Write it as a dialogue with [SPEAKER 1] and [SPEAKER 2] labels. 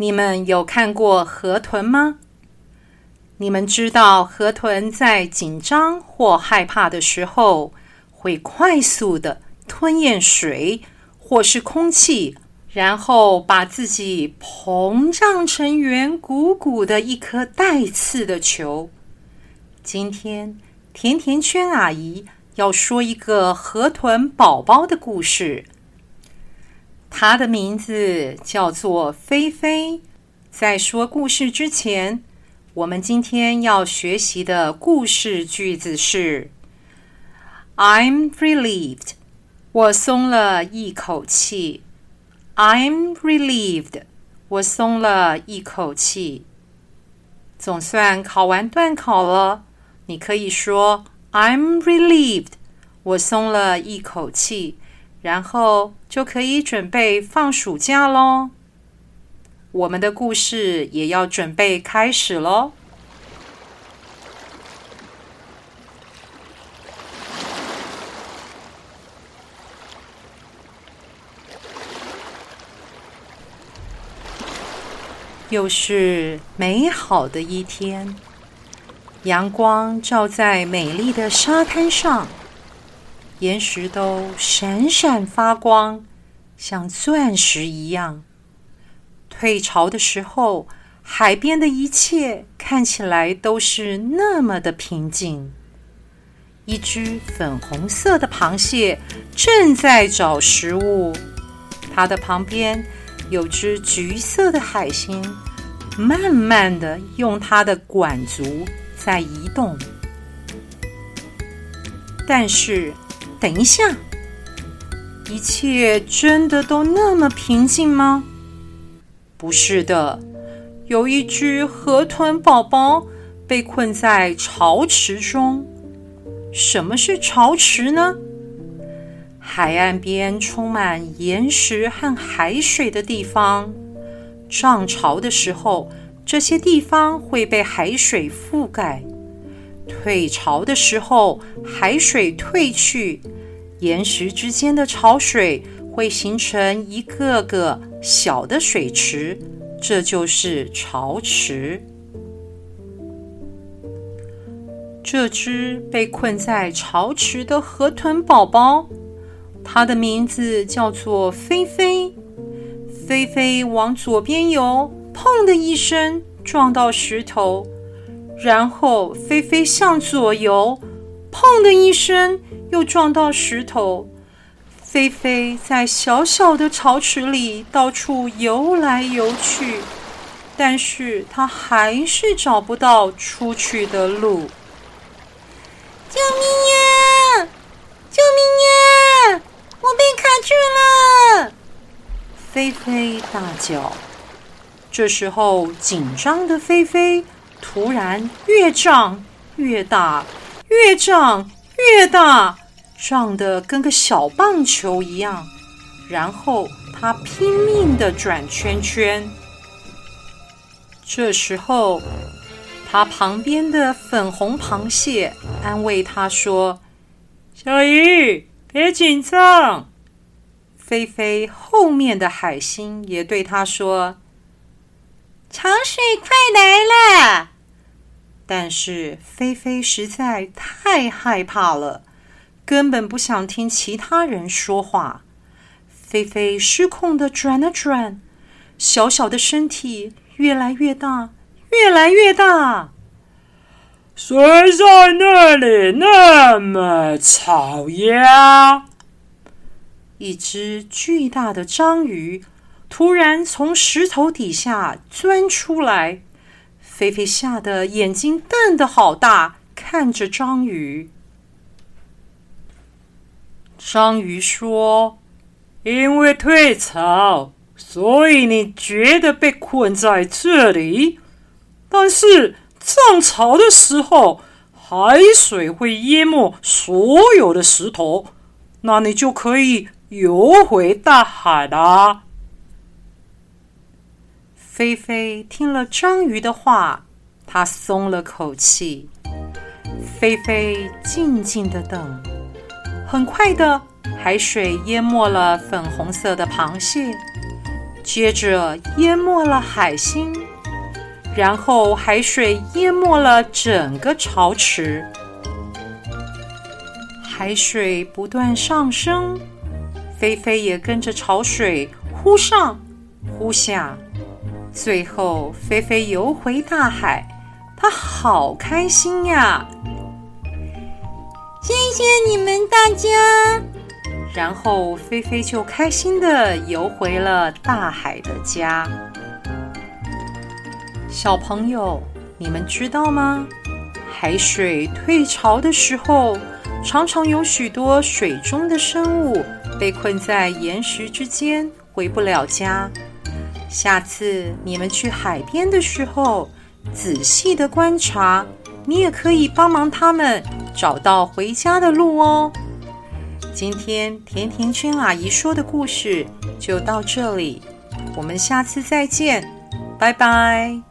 [SPEAKER 1] 你们有看过河豚吗？你们知道河豚在紧张或害怕的时候，会快速地吞咽水或是空气，然后把自己膨胀成圆鼓鼓的一颗带刺的球。今天，甜甜圈阿姨要说一个河豚宝宝的故事。它的名字叫做菲菲。在说故事之前，我们今天要学习的故事句子是：I'm relieved，我松了一口气。I'm relieved，我松了一口气。总算考完段考了，你可以说 I'm relieved，我松了一口气，然后就可以准备放暑假喽。我们的故事也要准备开始喽。又是美好的一天，阳光照在美丽的沙滩上，岩石都闪闪发光，像钻石一样。退潮的时候，海边的一切看起来都是那么的平静。一只粉红色的螃蟹正在找食物，它的旁边有只橘色的海星，慢慢的用它的管足在移动。但是，等一下，一切真的都那么平静吗？不是的，有一只河豚宝宝被困在潮池中。什么是潮池呢？海岸边充满岩石和海水的地方。涨潮的时候，这些地方会被海水覆盖；退潮的时候，海水退去，岩石之间的潮水会形成一个个小的水池，这就是潮池。这只被困在潮池的河豚宝宝，它的名字叫做菲菲。菲菲往左边游，砰的一声撞到石头，然后菲菲向左游，砰的一声又撞到石头。菲菲在小小的潮池里到处游来游去，但是她还是找不到出去的路。救命呀！救命呀！我被卡住了！菲菲大叫。这时候，紧张的菲菲突然越胀越大，越胀越大。胀得跟个小棒球一样，然后他拼命地转圈圈。这时候，他旁边的粉红螃蟹安慰他说：“小鱼，别紧张。”菲菲后面的海星也对他说：“潮水快来了。”但是菲菲实在太害怕了。根本不想听其他人说话，菲菲失控地转了转，小小的身体越来越大，越来越大。谁在那里那么吵呀？一只巨大的章鱼突然从石头底下钻出来，菲菲吓得眼睛瞪得好大，看着章鱼。章鱼说：“因为退潮，所以你觉得被困在这里。
[SPEAKER 2] 但是涨潮的时候，海水会淹没所有的石头，那你就可以游回大海啦。
[SPEAKER 1] 菲菲听了章鱼的话，她松了口气。菲菲静静的等，很快的，海水淹没了粉红色的螃蟹，接着淹没了海星，然后海水淹没了整个潮池。海水不断上升，菲菲也跟着潮水忽上忽下。最后，菲菲游回大海，她好开心呀！
[SPEAKER 3] 谢谢你们大家。
[SPEAKER 1] 然后，菲菲就开心地游回了大海的家。小朋友，你们知道吗？海水退潮的时候，常常有许多水中的生物被困在岩石之间，回不了家。下次你们去海边的时候，仔细的观察，你也可以帮忙他们找到回家的路哦。今天甜甜圈阿姨说的故事就到这里，我们下次再见，拜拜。